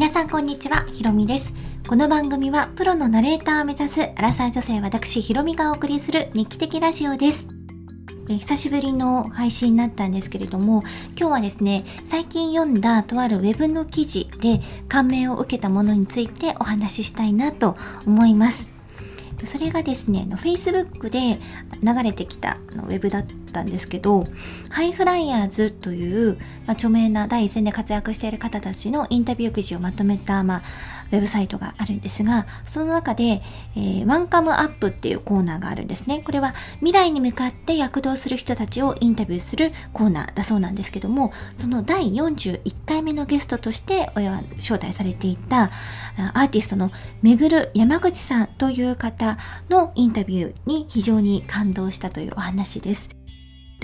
皆さんこんにちは、ひろみです。この番組はプロのナレーターを目指すアラサー女性私ひろみがお送りする日記的ラジオです。え久しぶりの配信になったんですけれども、今日はですね、最近読んだとあるウェブの記事で感銘を受けたものについてお話ししたいなと思います。それがですね、Facebook で流れてきたウェブだったんですけど、ハイフライヤーズという、まあ、著名な第一線で活躍している方たちのインタビュー記事をまとめた、まあ、ウェブサイトがあるんですが、その中で、えー、ワンカムアップっていうコーナーがあるんですね。これは未来に向かって躍動する人たちをインタビューするコーナーだそうなんですけども、その第41回目のゲストとして招待されていたアーティストのめぐる山口さんという方のインタビューに非常に感動したというお話です。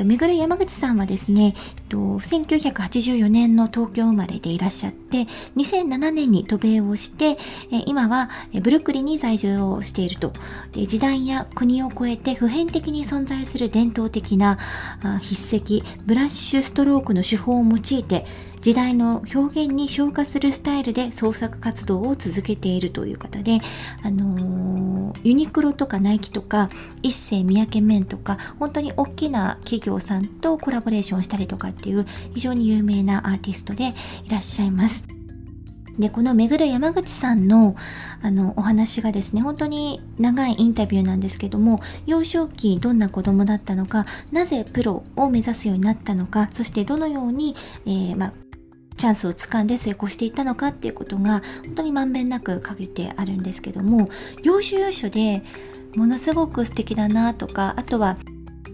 めぐる山口さんはですね、1984年の東京生まれでいらっしゃって、2007年に渡米をして、今はブルックリンに在住をしていると。時代や国を超えて普遍的に存在する伝統的な筆跡、ブラッシュストロークの手法を用いて、時代の表現に昇華するスタイルで創作活動を続けているという方で、あのー、ユニクロとかナイキとか一世三宅麺とか本当に大きな企業さんとコラボレーションしたりとかっていう非常に有名なアーティストでいらっしゃいます。で、このめぐる山口さんのあのお話がですね、本当に長いインタビューなんですけども、幼少期どんな子供だったのか、なぜプロを目指すようになったのか、そしてどのように、えー、まあ、チャンスをつかんで成功していったのかっていうことが本当にまんべんなく書けてあるんですけども要所要所でものすごく素敵だなとかあとは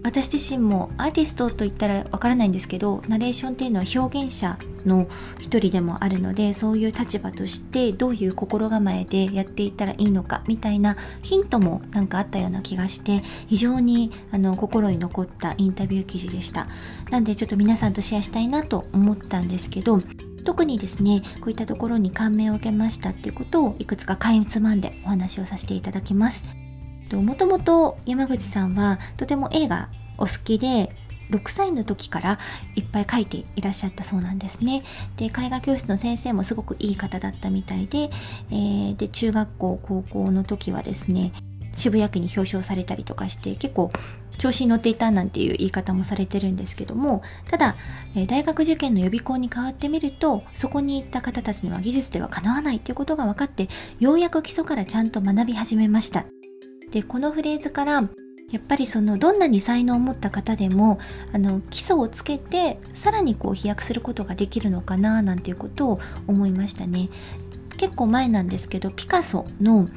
私自身もアーティストと言ったらわからないんですけどナレーションっていうのは表現者の一人でもあるのでそういう立場としてどういう心構えでやっていったらいいのかみたいなヒントもなんかあったような気がして非常にあの心に残ったインタビュー記事でした。なんでちょっと皆さんとシェアしたいなと思ったんですけど特にですねこういったところに感銘を受けましたっていうことをいくつか買いつまんでお話をさせていただきます。もともと山口さんはとても映画お好きで6歳の時からいっぱい書いていらっしゃったそうなんですね。で、絵画教室の先生もすごくいい方だったみたいで、えー、で、中学校、高校の時はですね、渋谷区に表彰されたりとかして結構調子に乗っていたなんていう言い方もされてるんですけどもただ、え大学受験の予備校に変わってみるとそこに行った方たちには技術ではかなわないっていうことが分かってようやく基礎からちゃんと学び始めましたでこのフレーズからやっぱりそのどんなに才能を持った方でもあの基礎をつけてさらにこう飛躍することができるのかななんていうことを思いましたね。結構前なんですけどピカソの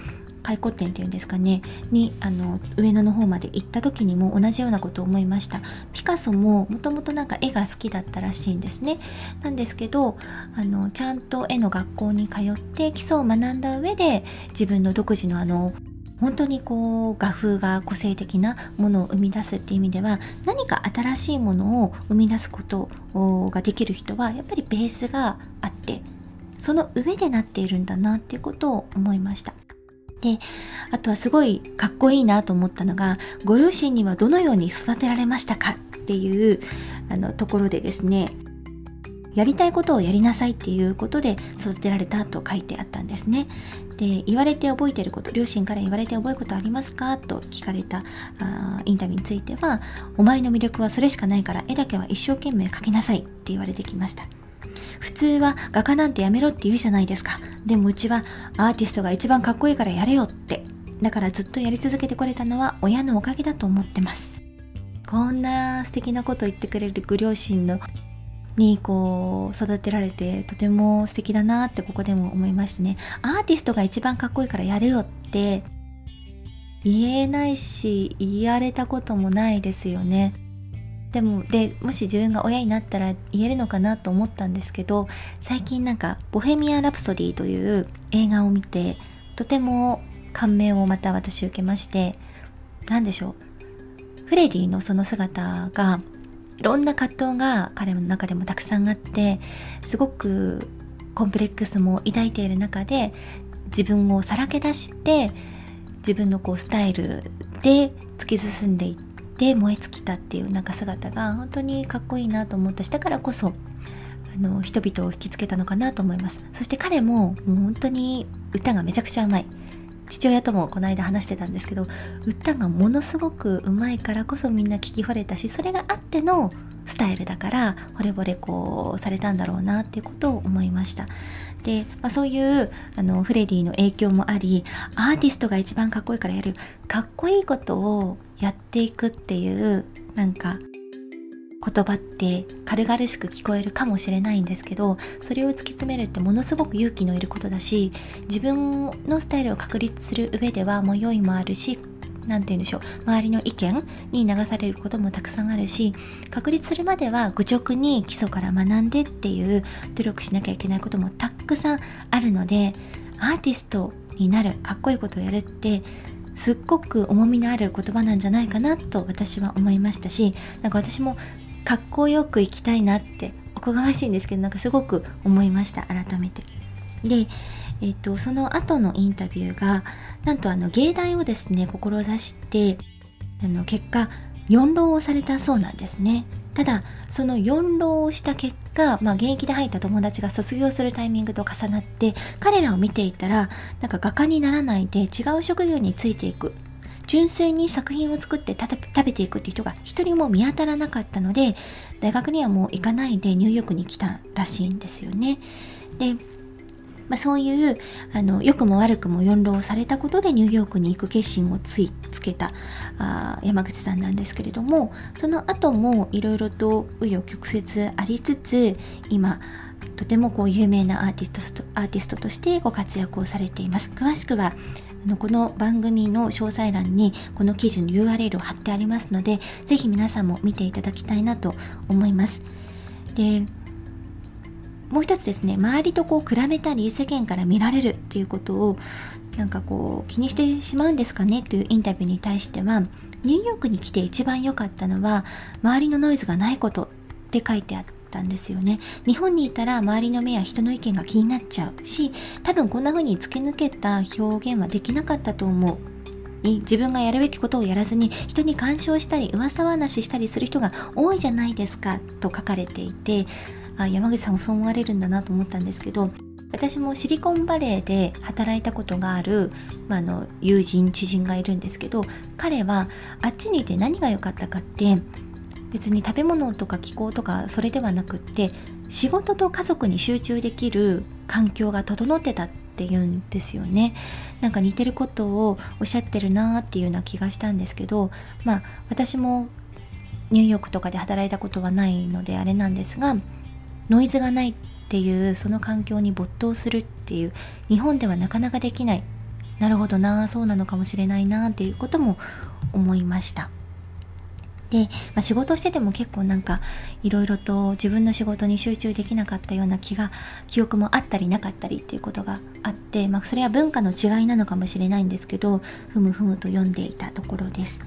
回顧展っていうんですかねにあの上野の方まで行った時にも同じようなことを思いました。ピカソももともとなんか絵が好きだったらしいんですね。なんですけどあのちゃんと絵の学校に通って基礎を学んだ上で自分の独自のあの本当にこう画風が個性的なものを生み出すっていう意味では何か新しいものを生み出すことができる人はやっぱりベースがあってその上でなっているんだなっていうことを思いました。であとはすごいかっこいいなと思ったのがご両親にはどのように育てられましたかっていうあのところでですねやりたいことをやりなさいっていうことで育てられたと書いてあったんですね。で言われて覚えてること両親から言われて覚えることありますか？と聞かれたあインタビューについてはお前の魅力はそれしかないから絵だけは一生懸命描きなさいって言われてきました普通は画家なんてやめろって言うじゃないですか。でもうちはアーティストが一番かっこいいからやれよって。だからずっとやり続けてこれたのは親のおかげだと思ってます。こんな素敵なこと言ってくれるご両親のにこう育てられてとても素敵だなってここでも思いましてね。アーティストが一番かっこいいからやるよって言えないし言われたこともないですよね。でもでもし自分が親になったら言えるのかなと思ったんですけど最近なんか「ボヘミアン・ラプソディ」という映画を見てとても感銘をまた私受けまして何でしょう。フレディのその姿がいろんな葛藤が彼の中でもたくさんあってすごくコンプレックスも抱いている中で自分をさらけ出して自分のこうスタイルで突き進んでいって燃え尽きたっていうなんか姿が本当にかっこいいなと思ったしだからこそあの人々を引きつけたのかなと思います。そして彼ももう本当に歌がめちゃくちゃうまい。父親ともこの間話してたんですけど歌がものすごくうまいからこそみんな聞き惚れたしそれがあってのスタイルだから惚れ惚れこうされたんだろうなっていうことを思いました。で、まあ、そういうあのフレディの影響もありアーティストが一番かっこいいからやるかっこいいことをやっていくっていうなんか言葉って軽々しく聞こえるかもしれないんですけどそれを突き詰めるってものすごく勇気のいることだし自分のスタイルを確立する上では迷いもあるし何て言うんでしょう周りの意見に流されることもたくさんあるし確立するまでは愚直に基礎から学んでっていう努力しなきゃいけないこともたくさんあるのでアーティストになるかっこいいことをやるってすっごく重みのある言葉なんじゃないかなと私は思いましたしなんか私もかっこよく生きたいなっておこがましいんですけどなんかすごく思いました改めて。で、えっと、その後のインタビューがなんとあの芸大をですね志してあの結果4浪をされたそうなんですね。ただその4浪をした結果、まあ、現役で入った友達が卒業するタイミングと重なって彼らを見ていたらなんか画家にならないで違う職業についていく純粋に作品を作って食べていくっていう人が一人も見当たらなかったので大学にはもう行かないでニューヨークに来たらしいんですよね。でまあ、そういうあの良くも悪くも四浪されたことでニューヨークに行く決心をついつけたあ山口さんなんですけれどもその後もいろいろと紆余曲折ありつつ今とてもこう有名なアーティストアーティストとしてご活躍をされています詳しくはのこの番組の詳細欄にこの記事の URL を貼ってありますのでぜひ皆さんも見ていただきたいなと思います。でもう一つですね周りとこう比べたり世間から見られるっていうことをなんかこう気にしてしまうんですかねというインタビューに対してはニューヨークに来て一番良かったのは周りのノイズがないことって書いてあってたんですよね。日本にいたら周りの目や人の意見が気になっちゃうし多分こんな風に突き抜けた表現はできなかったと思う。自分がやるべきことをやらずに人に干渉したり噂話したりする人が多いじゃないですかと書かれていてあ山口さんもそう思われるんだなと思ったんですけど私もシリコンバレーで働いたことがある、まあ、の友人知人がいるんですけど彼はあっちにいて何が良かったかって別に食べ物とか気候とかそれではなくって仕事と家族に集中できる環境が整ってたっていうんですよね。なんか似てることをおっしゃってるなーっていうような気がしたんですけどまあ私もニューヨークとかで働いたことはないのであれなんですがノイズがないっていうその環境に没頭するっていう日本ではなかなかできない。なるほどなそうなのかもしれないなっていうことも思いました。で、まあ、仕事してても結構なんかいろいろと自分の仕事に集中できなかったような気が記憶もあったりなかったりっていうことがあって、まあ、それは文化の違いなのかもしれないんですけどふむふむと読んでいたところです。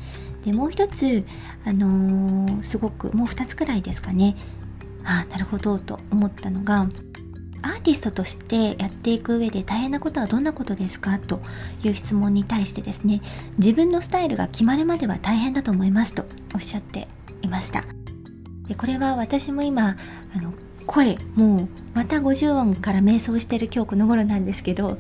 でもう一つ、あのー、すごくもう二つくらいですかねああなるほどと思ったのがアーティストとしてやっていく上で大変なことはどんなことですか？という質問に対してですね自分のスタイルが決まるまでは大変だと思いますとおっしゃっていました。でこれは私も今あの声もうまた50音から瞑想してる今日この頃なんですけど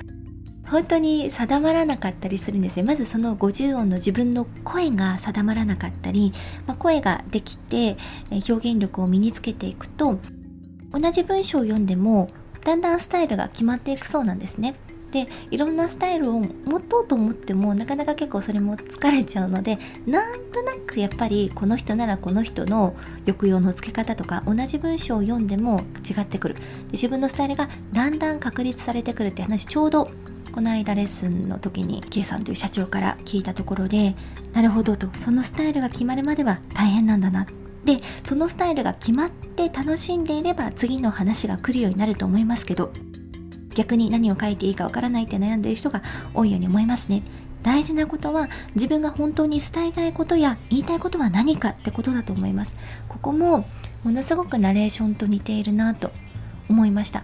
本当に定まらなかったりするんですよ。まずその50音の自分の声が定まらなかったり、まあ、声ができて表現力を身につけていくと同じ文章を読んでもだんだんスタイルが決まっていくそうなんですね。でいろんなスタイルを持とうと思ってもなかなか結構それも疲れちゃうのでなんとなくやっぱりこの人ならこの人の抑揚のつけ方とか同じ文章を読んでも違ってくる。で自分のスタイルがだんだん確立されてくるって話ちょうどこの間レッスンの時に K さんという社長から聞いたところでなるほどと。そのスタイルが決まるまでは大変なんだな。でそのスタイルが決まって楽しんでいれば次の話が来るようになると思いますけど逆に何を書いていいかわからないって悩んでいる人が多いように思いますね。大事なことは自分が本当に伝えたいことや言いたいことは何かってことだと思います。ここもものすごくナレーションと似ているなと思いました。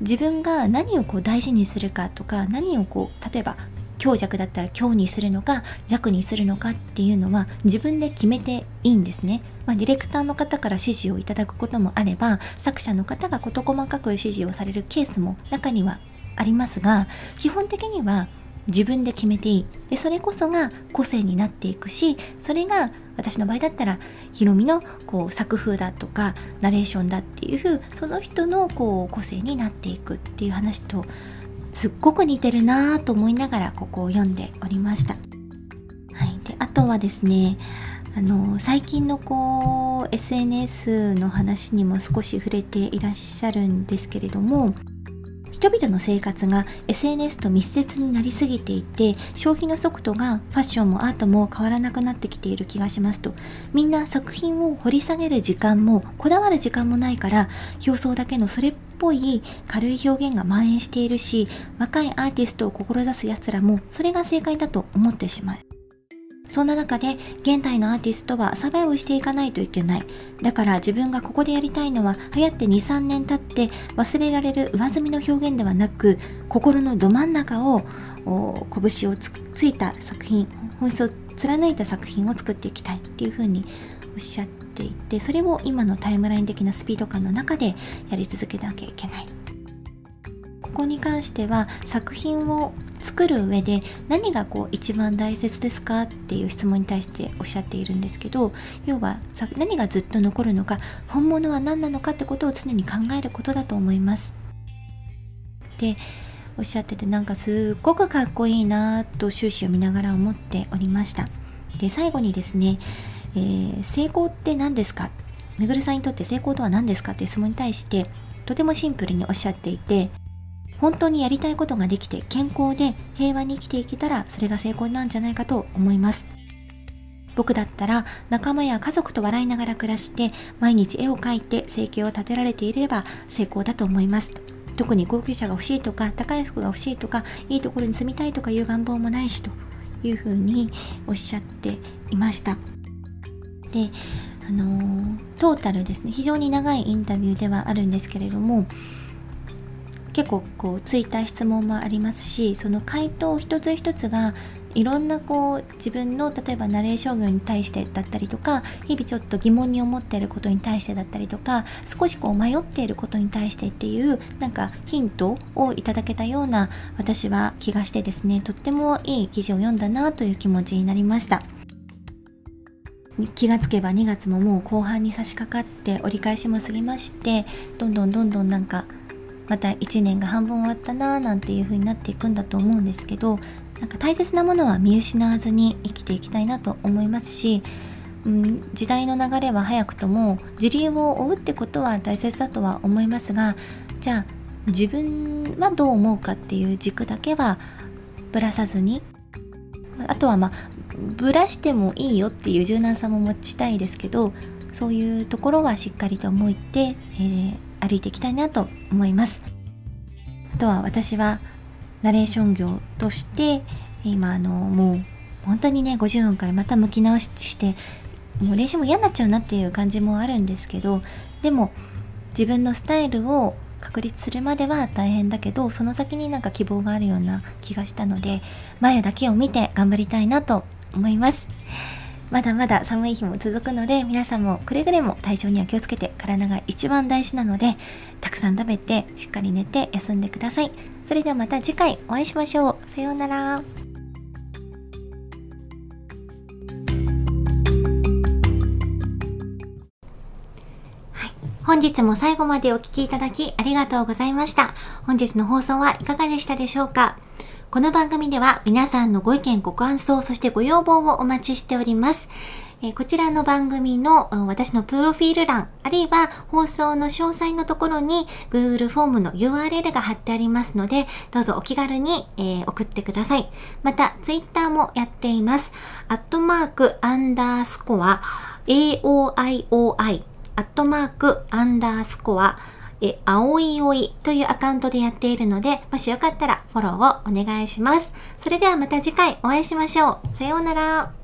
自分が何をこう大事にするかとか何をこう例えば強弱だったら強にするのか弱にするのかっていうのは自分で決めていいんですね。まあ、ディレクターの方から指示をいただくこともあれば作者の方が事細かく指示をされるケースも中にはありますが基本的には自分で決めていいでそれこそが個性になっていくしそれが私の場合だったらヒロミのこう作風だとかナレーションだっていうその人のこう個性になっていくっていう話とすっごく似てるなぁと思いながらここを読んでおりました。はい、であとはですねあの最近のこう SNS の話にも少し触れていらっしゃるんですけれども人々の生活が SNS と密接になりすぎていて消費の速度がファッションもアートも変わらなくなってきている気がしますとみんな作品を掘り下げる時間もこだわる時間もないから表層だけのそれっぽい軽い表現が蔓延しているし若いアーティストを志す奴らもそれが正解だと思ってしまうそんな中で現代のアーティストはサバイブしていかないといけない。だから自分がここでやりたいのは流行って2、3年経って忘れられる上積みの表現ではなく心のど真ん中を拳をつついた作品、本質を貫いた作品を作っていきたいっていうふうにおっしゃっていてそれを今のタイムライン的なスピード感の中でやり続けなきゃいけない。ここに関しては作品を作る上で何がこう一番大切ですかっていう質問に対しておっしゃっているんですけど要は何がずっと残るのか本物は何なのかってことを常に考えることだと思います。でおっしゃっててなんかすっごくかっこいいなと終始を見ながら思っておりました。で最後にですね、えー、成功って何ですか？めぐるさんにとって成功とは何ですか？って質問に対してとてもシンプルにおっしゃっていて本当にやりたいことができて健康で平和に生きていけたらそれが成功なんじゃないかと思います。僕だったら仲間や家族と笑いながら暮らして毎日絵を描いて生計を立てられていれば成功だと思います。特に高級車が欲しいとか高い服が欲しいとかいいところに住みたいとかいう願望もないしというふうにおっしゃっていました。で、あの、トータルですね非常に長いインタビューではあるんですけれども結構こうついた質問もありますしその回答一つ一つがいろんなこう自分の例えばナレーション業に対してだったりとか日々ちょっと疑問に思っていることに対してだったりとか少しこう迷っていることに対してっていうなんかヒントをいただけたような私は気がしてですねとってもいい記事を読んだなという気持ちになりました。気がつけば2月ももう後半に差し掛かって折り返しも過ぎましてどんどんどんどんなんかまた1年が半分終わったなーなんていう風になっていくんだと思うんですけどなんか大切なものは見失わずに生きていきたいなと思いますし、うん、時代の流れは早くとも時流を追うってことは大切だとは思いますがじゃあ自分はどう思うかっていう軸だけはぶらさずにあとはまあぶらしてもいいよっていう柔軟さも持ちたいですけどそういうところはしっかりと思いって、えー、歩いていきたいなと思います。あとは私はナレーション業として今あのもう本当にね50音からまた向き直ししてもう練習も嫌になっちゃうなっていう感じもあるんですけどでも自分のスタイルを確立するまでは大変だけどその先になんか希望があるような気がしたので前だけを見て頑張りたいなと思います。まだまだ寒い日も続くので、皆さんもくれぐれも体調には気をつけて、体が一番大事なので、たくさん食べて、しっかり寝て休んでください。それではまた次回お会いしましょう。さようなら。本日も最後までお聴きいただきありがとうございました。本日の放送はいかがでしたでしょうか？この番組では皆さんのご意見、ご感想、そしてご要望をお待ちしております。えこちらの番組の私のプロフィール欄、あるいは放送の詳細のところに Google フォームの URL が貼ってありますので、どうぞお気軽に、え、送ってください。また、Twitter もやっています。アットマークアンダースコア AOIOI アットマークアンダースコアえ、あおいおいというアカウントでやっているので、もしよかったらフォローをお願いします。それではまた次回お会いしましょう。さようなら。